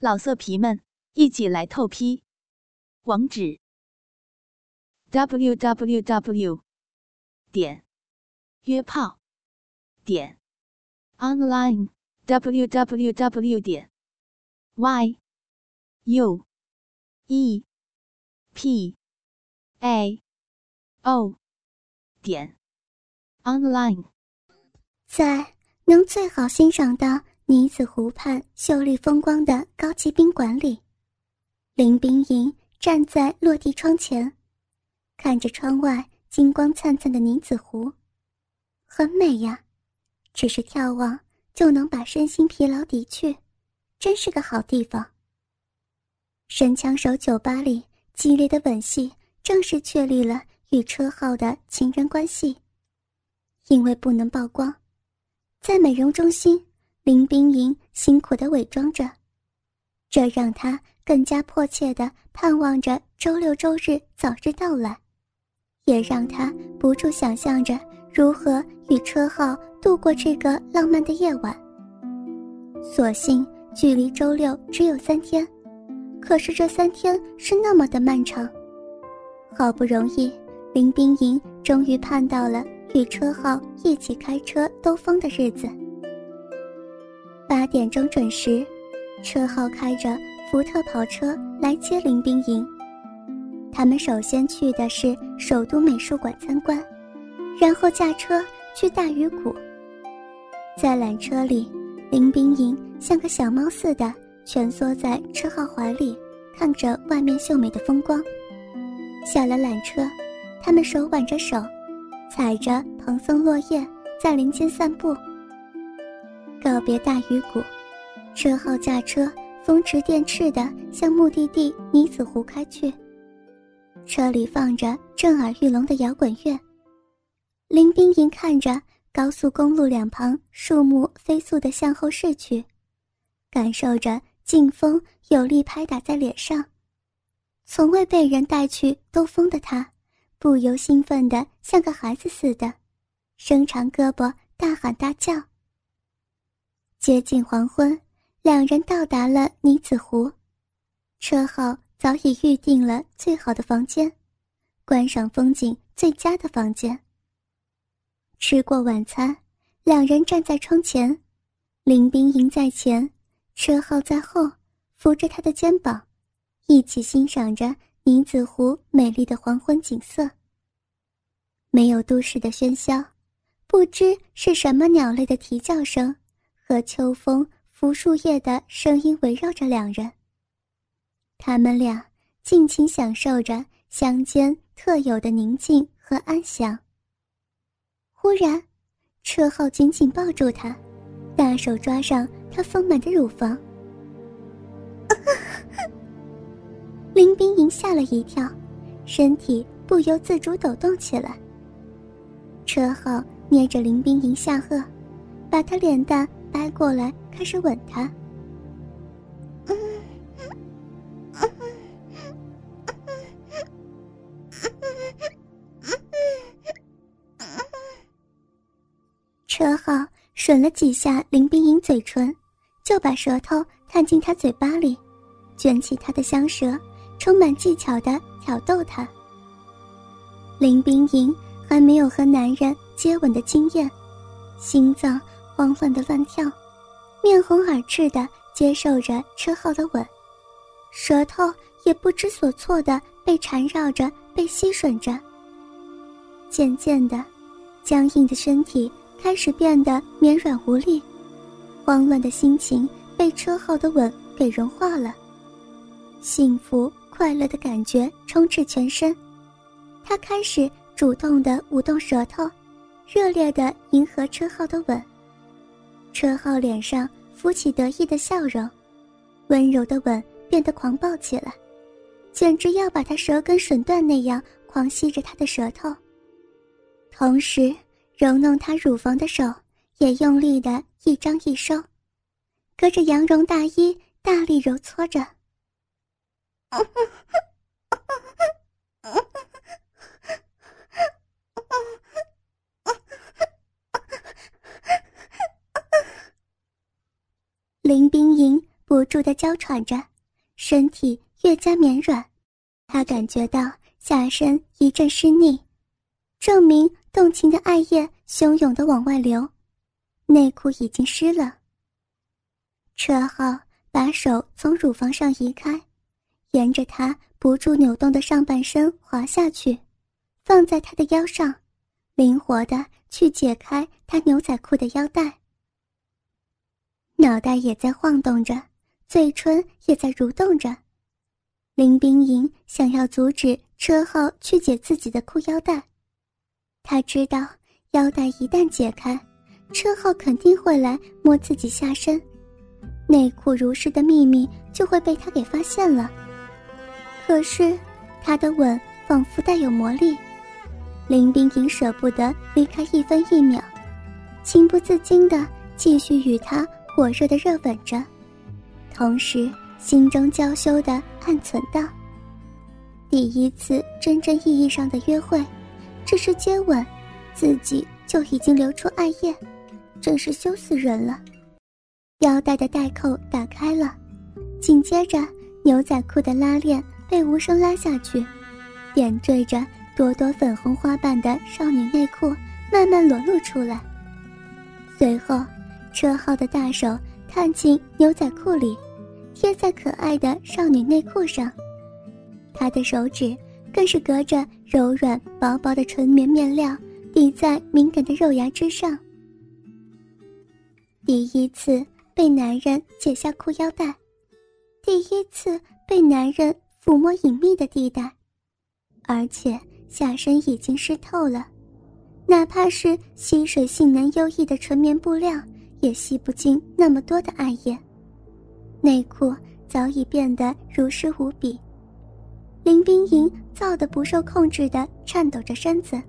老色皮们，一起来透批！网址：w w w 点约炮点 online w w w 点 y u e p a o 点 online，在能最好欣赏的。女子湖畔秀丽风光的高级宾馆里，林冰莹站在落地窗前，看着窗外金光灿灿的女子湖，很美呀。只是眺望就能把身心疲劳抵去，真是个好地方。神枪手酒吧里激烈的吻戏，正式确立了与车浩的情人关系。因为不能曝光，在美容中心。林冰莹辛苦的伪装着，这让她更加迫切的盼望着周六周日早日到来，也让她不住想象着如何与车浩度过这个浪漫的夜晚。所幸距离周六只有三天，可是这三天是那么的漫长。好不容易，林冰莹终于盼到了与车浩一起开车兜风的日子。八点钟准时，车号开着福特跑车来接林冰莹。他们首先去的是首都美术馆参观，然后驾车去大鱼谷。在缆车里，林冰莹像个小猫似的蜷缩在车号怀里，看着外面秀美的风光。下了缆车，他们手挽着手，踩着蓬松落叶，在林间散步。告别大鱼谷，车号驾车风驰电掣地向目的地女子湖开去。车里放着震耳欲聋的摇滚乐，林冰莹看着高速公路两旁树木飞速地向后逝去，感受着劲风有力拍打在脸上。从未被人带去兜风的她，不由兴奋得像个孩子似的，伸长胳膊大喊大叫。接近黄昏，两人到达了女子湖，车号早已预定了最好的房间，观赏风景最佳的房间。吃过晚餐，两人站在窗前，林冰莹在前，车号在后，扶着他的肩膀，一起欣赏着女子湖美丽的黄昏景色。没有都市的喧嚣，不知是什么鸟类的啼叫声。和秋风拂树叶的声音围绕着两人。他们俩尽情享受着乡间特有的宁静和安详。忽然，车浩紧紧抱住她，大手抓上她丰满的乳房。林冰莹吓了一跳，身体不由自主抖动起来。车浩捏着林冰莹下颌，把她脸蛋。掰过来，开始吻他。车号吮了几下林冰莹嘴唇，就把舌头探进她嘴巴里，卷起她的香舌，充满技巧的挑逗她。林冰莹还没有和男人接吻的经验，心脏。慌乱的乱跳，面红耳赤的接受着车后的吻，舌头也不知所措的被缠绕着，被吸吮着。渐渐的，僵硬的身体开始变得绵软无力，慌乱的心情被车后的吻给融化了，幸福快乐的感觉充斥全身，他开始主动的舞动舌头，热烈的迎合车后的吻。车浩脸上浮起得意的笑容，温柔的吻变得狂暴起来，简直要把他舌根吮断那样狂吸着他的舌头。同时，揉弄他乳房的手也用力的一张一收，隔着羊绒大衣大力揉搓着。林冰莹不住的娇喘着，身体越加绵软。她感觉到下身一阵湿腻，证明动情的爱液汹涌的往外流，内裤已经湿了。车浩把手从乳房上移开，沿着他不住扭动的上半身滑下去，放在他的腰上，灵活的去解开他牛仔裤的腰带。脑袋也在晃动着，嘴唇也在蠕动着。林冰莹想要阻止车浩去解自己的裤腰带，他知道腰带一旦解开，车浩肯定会来摸自己下身，内裤如湿的秘密就会被他给发现了。可是，他的吻仿佛带有魔力，林冰莹舍不得离开一分一秒，情不自禁地继续与他火热的热吻着，同时。心中娇羞的暗存道：“第一次真正意义上的约会，只是接吻，自己就已经流出爱液，真是羞死人了。”腰带的带扣打开了，紧接着牛仔裤的拉链被无声拉下去，点缀着朵朵粉红花瓣的少女内裤慢慢裸露出来。随后，车浩的大手探进牛仔裤里。贴在可爱的少女内裤上，他的手指更是隔着柔软薄薄的纯棉面料抵在敏感的肉芽之上。第一次被男人解下裤腰带，第一次被男人抚摸隐秘的地带，而且下身已经湿透了，哪怕是吸水性能优异的纯棉布料，也吸不进那么多的爱液。内裤早已变得如湿无比，林冰莹燥得不受控制的颤抖着身子，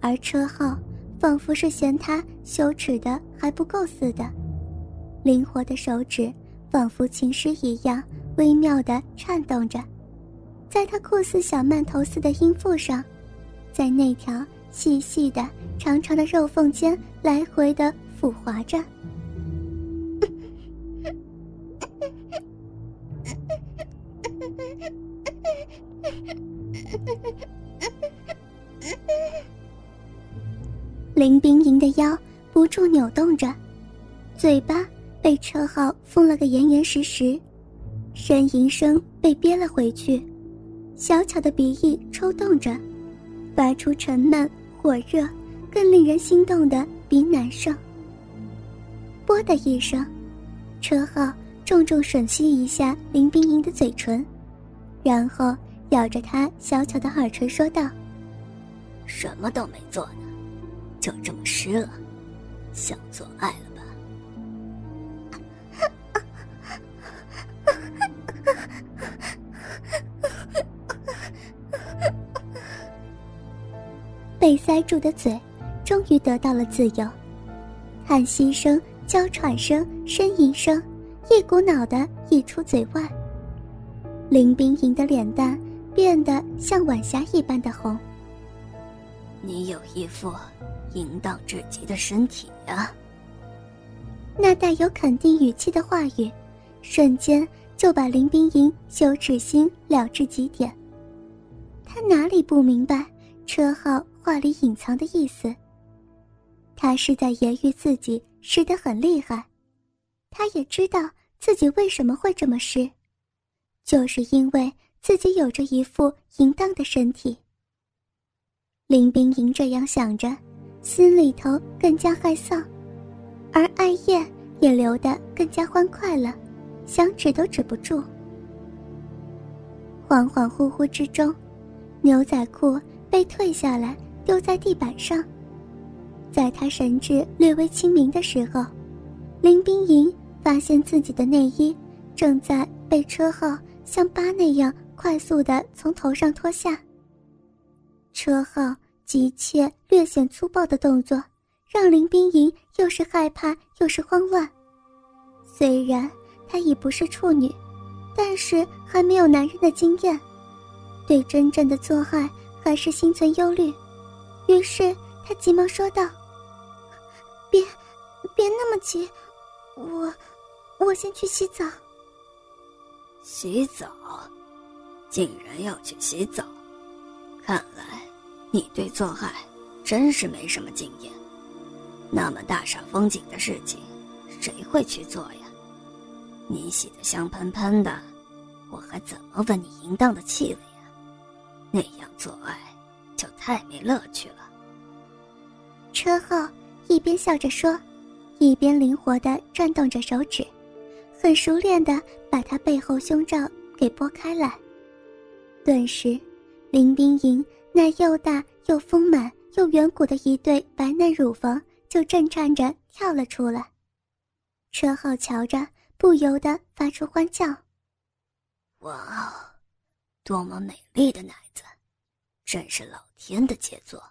而车浩仿佛是嫌她羞耻的还不够似的，灵活的手指仿佛琴师一样微妙的颤动着，在他酷似小曼头似的阴腹上，在那条细细的长长的肉缝间来回的抚滑着。林冰莹的腰不住扭动着，嘴巴被车号封了个严严实实，呻吟声被憋了回去，小巧的鼻翼抽动着，发出沉闷、火热、更令人心动的鼻男声。啵的一声，车浩重重吮吸一下林冰莹的嘴唇，然后咬着她小巧的耳垂说道：“什么都没做呢。”就这么湿了，想做爱了吧？被塞住的嘴终于得到了自由，叹息声、娇喘声、呻吟声，一股脑的溢出嘴外。林冰莹的脸蛋变得像晚霞一般的红。你有一副。淫荡至极的身体呀！那带有肯定语气的话语，瞬间就把林冰莹羞耻心了至极点。他哪里不明白车浩话里隐藏的意思？他是在揶揄自己湿得很厉害。他也知道自己为什么会这么湿，就是因为自己有着一副淫荡的身体。林冰莹这样想着。心里头更加害臊，而艾叶也流得更加欢快了，想止都止不住。恍恍惚惚之中，牛仔裤被退下来，丢在地板上。在他神志略微清明的时候，林冰莹发现自己的内衣正在被车号像疤那样快速的从头上脱下。车号。急切、略显粗暴的动作，让林冰莹又是害怕又是慌乱。虽然她已不是处女，但是还没有男人的经验，对真正的做爱还是心存忧虑。于是她急忙说道：“别，别那么急，我，我先去洗澡。”洗澡，竟然要去洗澡，看来你对做爱真是没什么经验。那么大煞风景的事情，谁会去做呀？你洗得香喷喷的，我还怎么闻你淫荡的气味呀？那样做爱就太没乐趣了。车浩一边笑着说，一边灵活地转动着手指。很熟练的把他背后胸罩给拨开来，顿时，林冰莹那又大又丰满又圆鼓的一对白嫩乳房就震颤着跳了出来。车浩瞧着，不由得发出欢叫：“哇哦，多么美丽的奶子，真是老天的杰作！”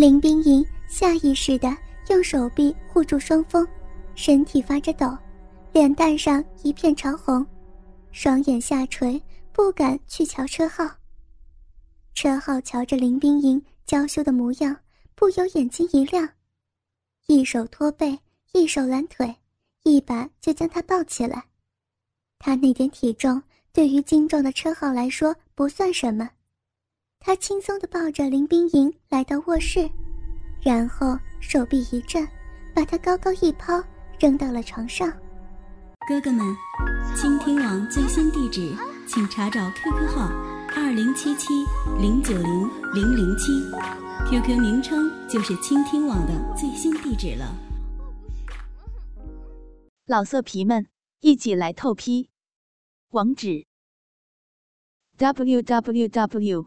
林冰莹下意识的用手臂护住双峰，身体发着抖。脸蛋上一片潮红，双眼下垂，不敢去瞧车浩。车浩瞧着林冰莹娇羞的模样，不由眼睛一亮，一手托背，一手揽腿，一把就将她抱起来。他那点体重对于精壮的车浩来说不算什么，他轻松地抱着林冰莹来到卧室，然后手臂一震，把她高高一抛，扔到了床上。哥哥们，倾听网最新地址，请查找 QQ 号二零七七零九零零零七，QQ 名称就是倾听网的最新地址了。老色皮们，一起来透批，网址：w w w